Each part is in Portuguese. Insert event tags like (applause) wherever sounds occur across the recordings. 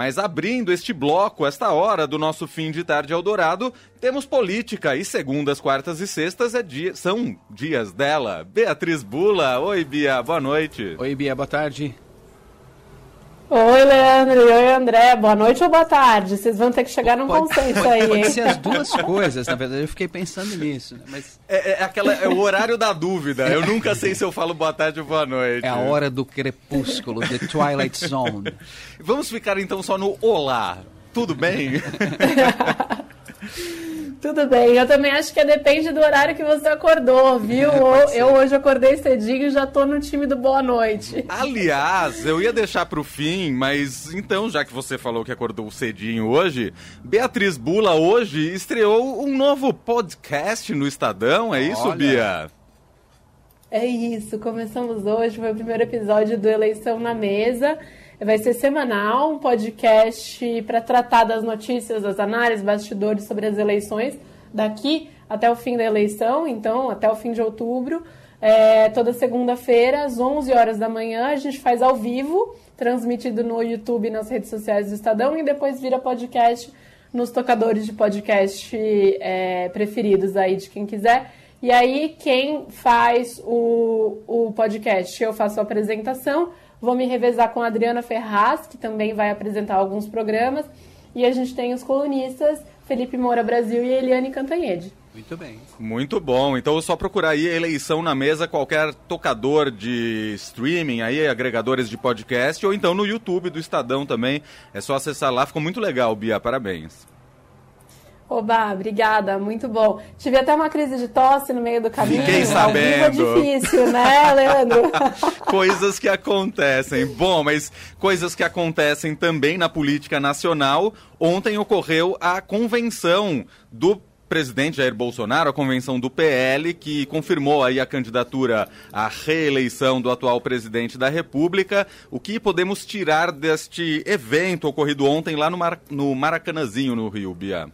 Mas abrindo este bloco, esta hora do nosso fim de tarde Eldorado, temos política e segundas, quartas e sextas é dia, são dias dela. Beatriz Bula, oi Bia, boa noite. Oi Bia, boa tarde. Oi, Leandro. Oi, André. Boa noite ou boa tarde? Vocês vão ter que chegar num pode, consenso pode, aí. Pode ser as duas (laughs) coisas, na verdade. Eu fiquei pensando nisso. Né? Mas... É, é, aquela, é o horário da dúvida. Eu nunca sei se eu falo boa tarde ou boa noite. É a hora do crepúsculo, the Twilight Zone. Vamos ficar então só no olá. Tudo bem? (laughs) Tudo bem, eu também acho que depende do horário que você acordou, viu? eu hoje acordei cedinho e já tô no time do boa noite. Aliás, eu ia deixar pro fim, mas então, já que você falou que acordou cedinho hoje, Beatriz Bula hoje estreou um novo podcast no Estadão, é isso, Olha. Bia? É isso, começamos hoje, foi o primeiro episódio do Eleição na Mesa. Vai ser semanal, um podcast para tratar das notícias, das análises, bastidores sobre as eleições daqui até o fim da eleição, então até o fim de outubro. É, toda segunda-feira, às 11 horas da manhã, a gente faz ao vivo, transmitido no YouTube e nas redes sociais do Estadão, e depois vira podcast nos tocadores de podcast é, preferidos aí de quem quiser. E aí, quem faz o, o podcast? Eu faço a apresentação, Vou me revezar com a Adriana Ferraz, que também vai apresentar alguns programas. E a gente tem os colunistas Felipe Moura Brasil e Eliane Cantanhede. Muito bem. Muito bom. Então é só procurar aí eleição na mesa, qualquer tocador de streaming, aí agregadores de podcast, ou então no YouTube do Estadão também. É só acessar lá, ficou muito legal, Bia. Parabéns. Oba, obrigada, muito bom. Tive até uma crise de tosse no meio do caminho. Fiquei sabendo. É difícil, né, Leandro? (laughs) coisas que acontecem. Bom, mas coisas que acontecem também na política nacional. Ontem ocorreu a convenção do presidente Jair Bolsonaro, a convenção do PL, que confirmou aí a candidatura à reeleição do atual presidente da República. O que podemos tirar deste evento ocorrido ontem lá no, Mar no Maracanãzinho, no Rio, Bia?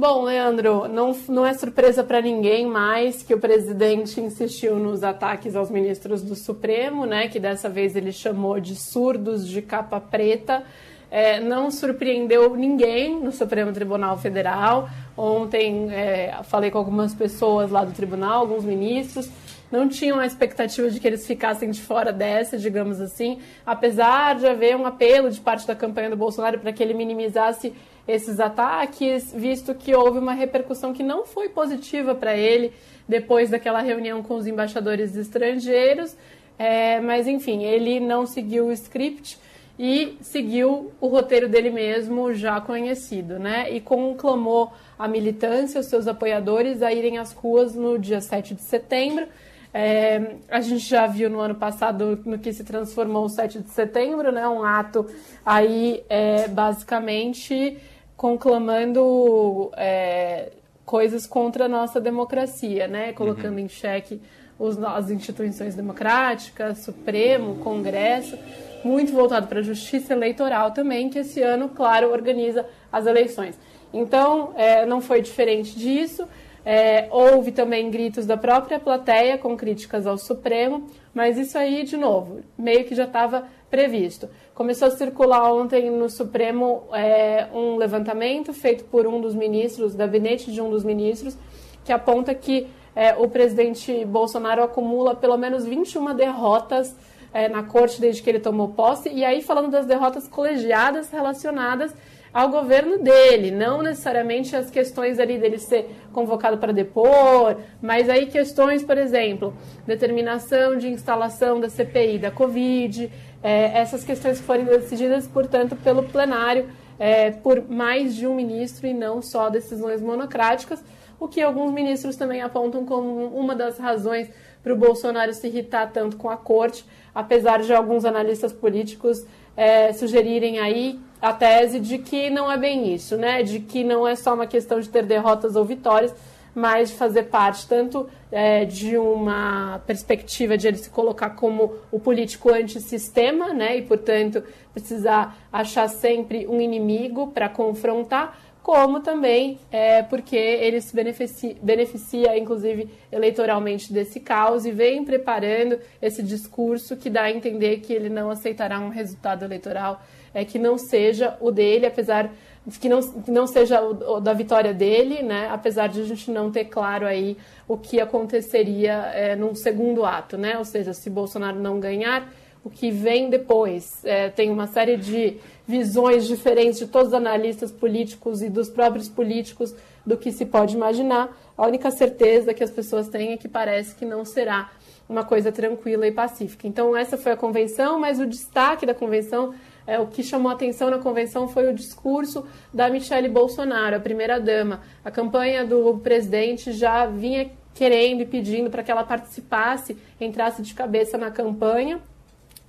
Bom, Leandro, não, não é surpresa para ninguém mais que o presidente insistiu nos ataques aos ministros do Supremo, né? Que dessa vez ele chamou de surdos de capa preta. É, não surpreendeu ninguém no Supremo Tribunal Federal. Ontem é, falei com algumas pessoas lá do tribunal, alguns ministros, não tinham a expectativa de que eles ficassem de fora dessa, digamos assim, apesar de haver um apelo de parte da campanha do Bolsonaro para que ele minimizasse esses ataques, visto que houve uma repercussão que não foi positiva para ele depois daquela reunião com os embaixadores estrangeiros. É, mas, enfim, ele não seguiu o script e seguiu o roteiro dele mesmo, já conhecido, né? E conclamou a militância, os seus apoiadores, a irem às ruas no dia 7 de setembro. É, a gente já viu no ano passado no que se transformou o 7 de setembro, né? Um ato aí, é, basicamente, conclamando é, coisas contra a nossa democracia, né? Colocando uhum. em xeque os, as instituições democráticas, Supremo, Congresso, muito voltado para a justiça eleitoral também, que esse ano, claro, organiza as eleições. Então, é, não foi diferente disso. É, houve também gritos da própria plateia com críticas ao Supremo, mas isso aí, de novo, meio que já estava previsto. Começou a circular ontem no Supremo é, um levantamento feito por um dos ministros, gabinete de um dos ministros, que aponta que é, o presidente Bolsonaro acumula pelo menos 21 derrotas é, na corte desde que ele tomou posse, e aí falando das derrotas colegiadas relacionadas ao governo dele, não necessariamente as questões ali dele ser convocado para depor, mas aí questões, por exemplo, determinação de instalação da CPI da Covid, é, essas questões que forem decididas, portanto, pelo plenário, é, por mais de um ministro e não só decisões monocráticas, o que alguns ministros também apontam como uma das razões para o Bolsonaro se irritar tanto com a corte, apesar de alguns analistas políticos é, sugerirem aí a tese de que não é bem isso, né? De que não é só uma questão de ter derrotas ou vitórias, mas de fazer parte tanto é, de uma perspectiva de ele se colocar como o político antissistema, né? E, portanto, precisar achar sempre um inimigo para confrontar, como também é, porque ele se beneficia, beneficia, inclusive, eleitoralmente desse caos e vem preparando esse discurso que dá a entender que ele não aceitará um resultado eleitoral é que não seja o dele, apesar que não, que não seja o, o da vitória dele, né? Apesar de a gente não ter claro aí o que aconteceria é, num segundo ato, né? Ou seja, se Bolsonaro não ganhar, o que vem depois. É, tem uma série de visões diferentes de todos os analistas políticos e dos próprios políticos do que se pode imaginar. A única certeza que as pessoas têm é que parece que não será uma coisa tranquila e pacífica. Então, essa foi a convenção, mas o destaque da convenção é, o que chamou atenção na convenção foi o discurso da Michelle Bolsonaro, a primeira-dama. A campanha do presidente já vinha querendo e pedindo para que ela participasse, entrasse de cabeça na campanha,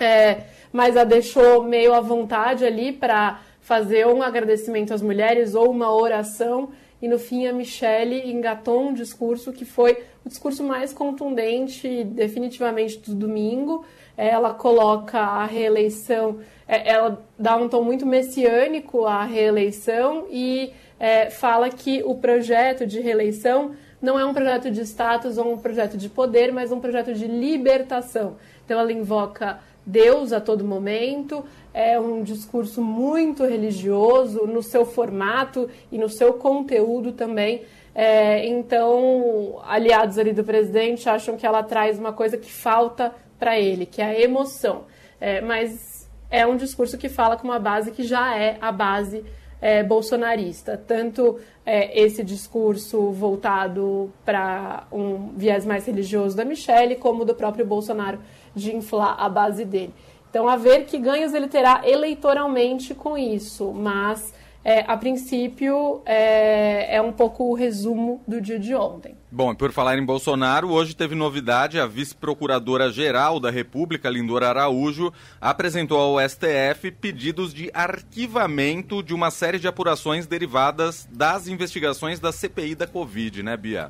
é, mas a deixou meio à vontade ali para fazer um agradecimento às mulheres ou uma oração. E no fim a Michelle engatou um discurso que foi o discurso mais contundente, definitivamente, do domingo. Ela coloca a reeleição é, ela dá um tom muito messiânico à reeleição e é, fala que o projeto de reeleição não é um projeto de status ou um projeto de poder, mas um projeto de libertação. Então ela invoca Deus a todo momento, é um discurso muito religioso no seu formato e no seu conteúdo também. É, então, aliados ali do presidente acham que ela traz uma coisa que falta para ele, que é a emoção. É, mas é um discurso que fala com uma base que já é a base é, bolsonarista. Tanto é, esse discurso voltado para um viés mais religioso da Michelle, como do próprio Bolsonaro de inflar a base dele. Então, a ver que ganhos ele terá eleitoralmente com isso, mas é, a princípio, é, é, um pouco o resumo do dia de ontem. Bom, por falar em Bolsonaro, hoje teve novidade. A vice-procuradora-geral da República, Lindora Araújo, apresentou ao STF pedidos de arquivamento de uma série de apurações derivadas das investigações da CPI da Covid, né, Bia?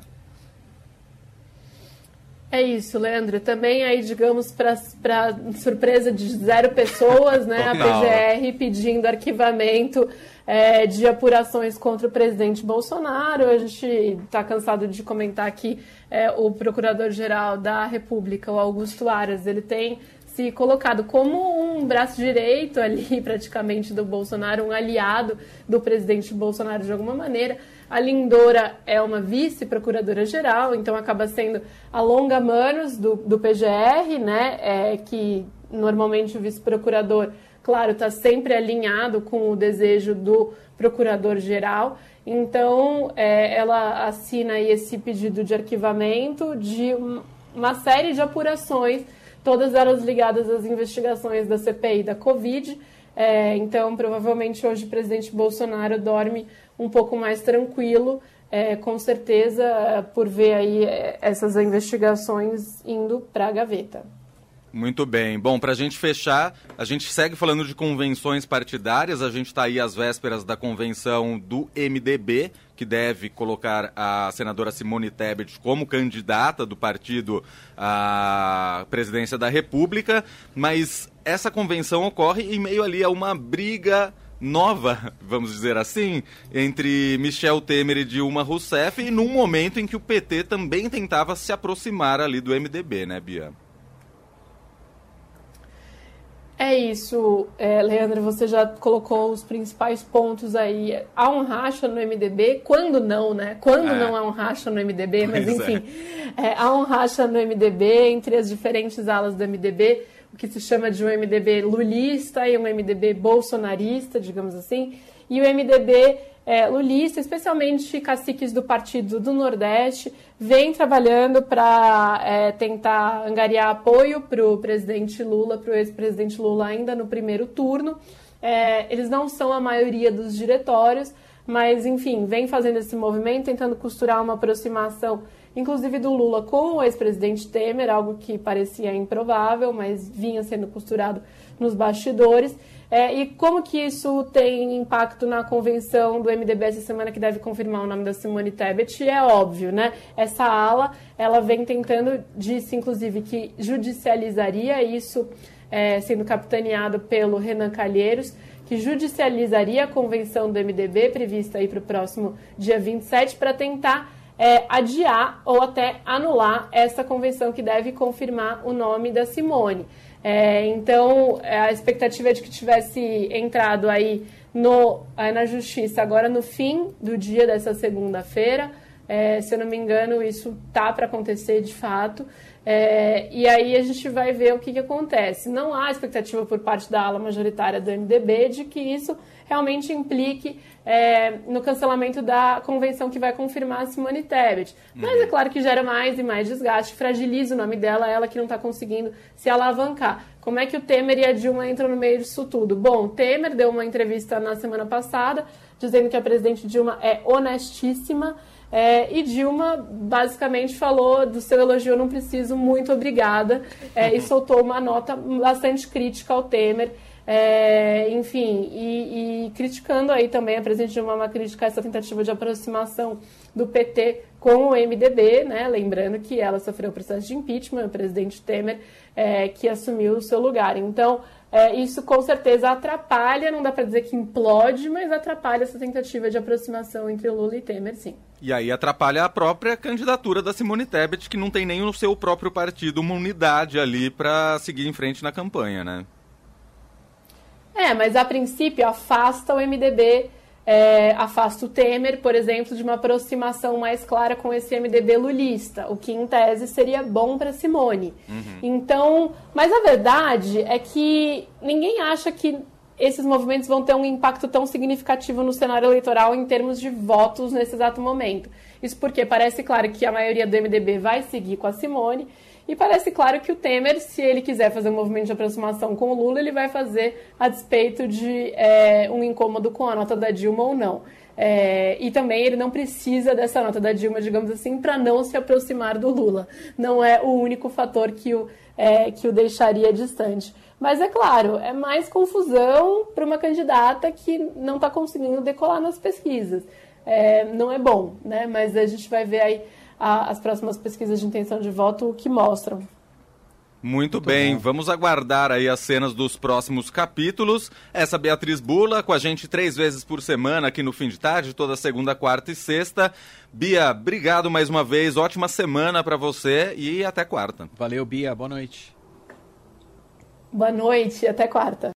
É isso, Leandro. Também aí, digamos, para surpresa de zero pessoas, né? A PGR pedindo arquivamento é, de apurações contra o presidente Bolsonaro. A gente está cansado de comentar aqui é, o Procurador-Geral da República, o Augusto Aras, ele tem se colocado como um braço direito ali, (laughs) praticamente, do Bolsonaro, um aliado do presidente Bolsonaro de alguma maneira. A Lindora é uma vice-procuradora-geral, então acaba sendo a longa manos do, do PGR, né? É, que normalmente o vice-procurador, claro, está sempre alinhado com o desejo do procurador-geral. Então, é, ela assina esse pedido de arquivamento de uma série de apurações, todas elas ligadas às investigações da CPI da Covid. É, então, provavelmente hoje o presidente Bolsonaro dorme um pouco mais tranquilo, é, com certeza, por ver aí é, essas investigações indo para a gaveta. Muito bem. Bom, para a gente fechar, a gente segue falando de convenções partidárias. A gente está aí às vésperas da convenção do MDB, que deve colocar a senadora Simone Tebet como candidata do partido à presidência da República. Mas essa convenção ocorre em meio ali a uma briga nova, (laughs) vamos dizer assim, entre Michel Temer e Dilma Rousseff, e num momento em que o PT também tentava se aproximar ali do MDB, né, Bia? É isso, é, Leandro, você já colocou os principais pontos aí. Há um racha no MDB, quando não, né? Quando é. não há um racha no MDB, mas pois enfim, é. é. há um racha no MDB entre as diferentes alas do MDB o que se chama de um MDB lulista e um MDB bolsonarista, digamos assim, e o MDB é, lulista, especialmente caciques do Partido do Nordeste, vem trabalhando para é, tentar angariar apoio para o presidente Lula, para o ex-presidente Lula ainda no primeiro turno. É, eles não são a maioria dos diretórios, mas enfim, vem fazendo esse movimento, tentando costurar uma aproximação inclusive do Lula com o ex-presidente Temer, algo que parecia improvável, mas vinha sendo costurado nos bastidores. É, e como que isso tem impacto na convenção do MDB essa semana que deve confirmar o nome da Simone Tebet? É óbvio, né? Essa ala, ela vem tentando, disse inclusive que judicializaria isso, é, sendo capitaneado pelo Renan Calheiros, que judicializaria a convenção do MDB prevista aí para o próximo dia 27 para tentar é, adiar ou até anular essa convenção que deve confirmar o nome da Simone. É, então, é, a expectativa é de que tivesse entrado aí no, aí na justiça agora no fim do dia dessa segunda-feira. É, se eu não me engano, isso tá para acontecer de fato. É, e aí a gente vai ver o que, que acontece. Não há expectativa por parte da ala majoritária do MDB de que isso realmente implique é, no cancelamento da convenção que vai confirmar a Simone Tebet. Mas é claro que gera mais e mais desgaste, fragiliza o nome dela, ela que não está conseguindo se alavancar. Como é que o Temer e a Dilma entram no meio disso tudo? Bom, Temer deu uma entrevista na semana passada dizendo que a presidente Dilma é honestíssima. É, e Dilma basicamente falou do seu elogio, não preciso, muito obrigada, é, e soltou uma nota bastante crítica ao Temer. É, enfim, e, e, criticando aí também a presidente Dilma, uma crítica a essa tentativa de aproximação do PT com o MDB, né? Lembrando que ela sofreu o processo de impeachment, o presidente Temer é, que assumiu o seu lugar. Então, é, isso com certeza atrapalha, não dá para dizer que implode, mas atrapalha essa tentativa de aproximação entre Lula e Temer, sim. E aí atrapalha a própria candidatura da Simone Tebet, que não tem nem no seu próprio partido uma unidade ali para seguir em frente na campanha, né? É, mas a princípio afasta o MDB é, afasta o Temer, por exemplo, de uma aproximação mais clara com esse MDB lulista, o que em tese seria bom para Simone. Uhum. Então, mas a verdade é que ninguém acha que esses movimentos vão ter um impacto tão significativo no cenário eleitoral em termos de votos nesse exato momento. Isso porque parece claro que a maioria do MDB vai seguir com a Simone e parece claro que o Temer, se ele quiser fazer um movimento de aproximação com o Lula, ele vai fazer a despeito de é, um incômodo com a nota da Dilma ou não. É, e também ele não precisa dessa nota da Dilma, digamos assim, para não se aproximar do Lula. Não é o único fator que o, é, que o deixaria distante. Mas é claro, é mais confusão para uma candidata que não está conseguindo decolar nas pesquisas. É, não é bom, né? Mas a gente vai ver aí a, as próximas pesquisas de intenção de voto que mostram. Muito, Muito bem, bom. vamos aguardar aí as cenas dos próximos capítulos. Essa Beatriz Bula com a gente três vezes por semana aqui no fim de tarde, toda segunda, quarta e sexta. Bia, obrigado mais uma vez, ótima semana para você e até quarta. Valeu, Bia, boa noite. Boa noite, até quarta.